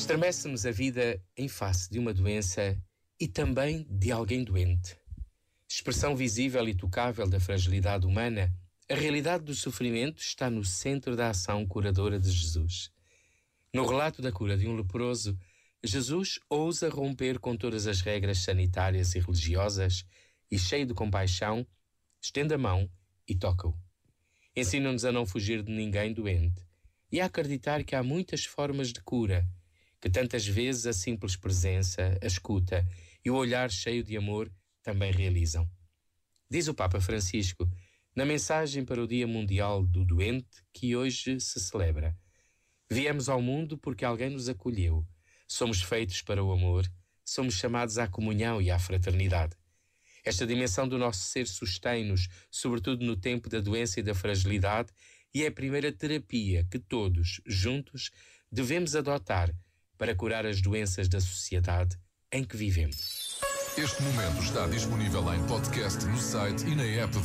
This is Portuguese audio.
Estremece-nos a vida em face de uma doença e também de alguém doente. Expressão visível e tocável da fragilidade humana, a realidade do sofrimento está no centro da ação curadora de Jesus. No relato da cura de um leproso, Jesus ousa romper com todas as regras sanitárias e religiosas e, cheio de compaixão, estende a mão e toca-o. Ensina-nos a não fugir de ninguém doente e a acreditar que há muitas formas de cura, que tantas vezes a simples presença, a escuta e o olhar cheio de amor também realizam. Diz o Papa Francisco na mensagem para o Dia Mundial do Doente que hoje se celebra. Viemos ao mundo porque alguém nos acolheu. Somos feitos para o amor, somos chamados à comunhão e à fraternidade. Esta dimensão do nosso ser sustém-nos, sobretudo no tempo da doença e da fragilidade, e é a primeira terapia que todos, juntos, devemos adotar para curar as doenças da sociedade em que vivemos. Este momento está disponível em podcast no site e na app da